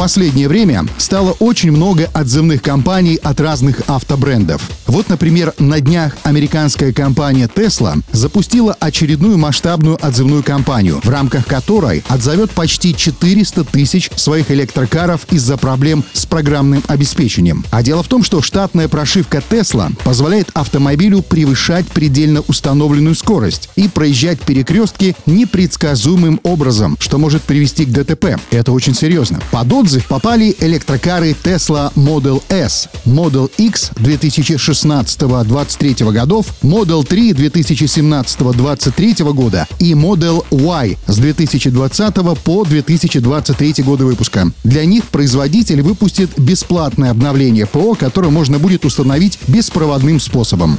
последнее время стало очень много отзывных компаний от разных автобрендов. Вот, например, на днях американская компания Tesla запустила очередную масштабную отзывную кампанию, в рамках которой отзовет почти 400 тысяч своих электрокаров из-за проблем с программным обеспечением. А дело в том, что штатная прошивка Tesla позволяет автомобилю превышать предельно установленную скорость и проезжать перекрестки непредсказуемым образом, что может привести к ДТП. Это очень серьезно. Под отзыв попали электрокары Tesla Model S, Model X 2016-23 годов, Model 3 2017-23 года и Model Y с 2020 по 2023 годы выпуска. Для них производитель выпустит бесплатное обновление ПО, которое можно будет установить беспроводным способом.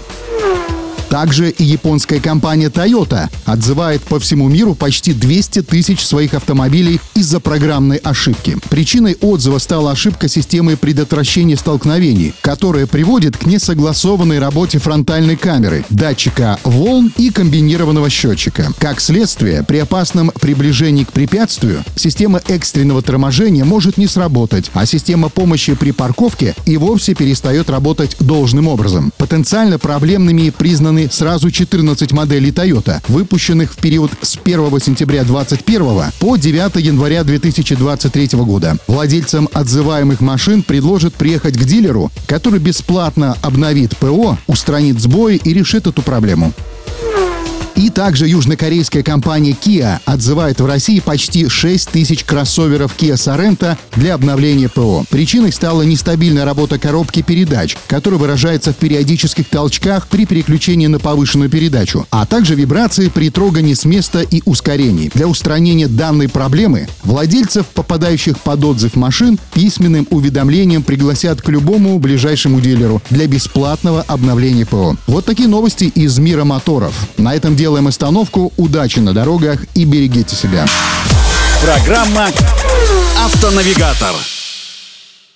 Также и японская компания Toyota отзывает по всему миру почти 200 тысяч своих автомобилей из-за программной ошибки. Причиной отзыва стала ошибка системы предотвращения столкновений, которая приводит к несогласованной работе фронтальной камеры, датчика волн и комбинированного счетчика. Как следствие, при опасном приближении к препятствию система экстренного торможения может не сработать, а система помощи при парковке и вовсе перестает работать должным образом. Потенциально проблемными признаны представлены сразу 14 моделей Toyota, выпущенных в период с 1 сентября 2021 по 9 января 2023 года. Владельцам отзываемых машин предложат приехать к дилеру, который бесплатно обновит ПО, устранит сбои и решит эту проблему. И также южнокорейская компания Kia отзывает в России почти 6 тысяч кроссоверов Kia Sorento для обновления ПО. Причиной стала нестабильная работа коробки передач, которая выражается в периодических толчках при переключении на повышенную передачу, а также вибрации при трогании с места и ускорении. Для устранения данной проблемы владельцев, попадающих под отзыв машин, письменным уведомлением пригласят к любому ближайшему дилеру для бесплатного обновления ПО. Вот такие новости из мира моторов. На этом делаем остановку. Удачи на дорогах и берегите себя. Программа «Автонавигатор».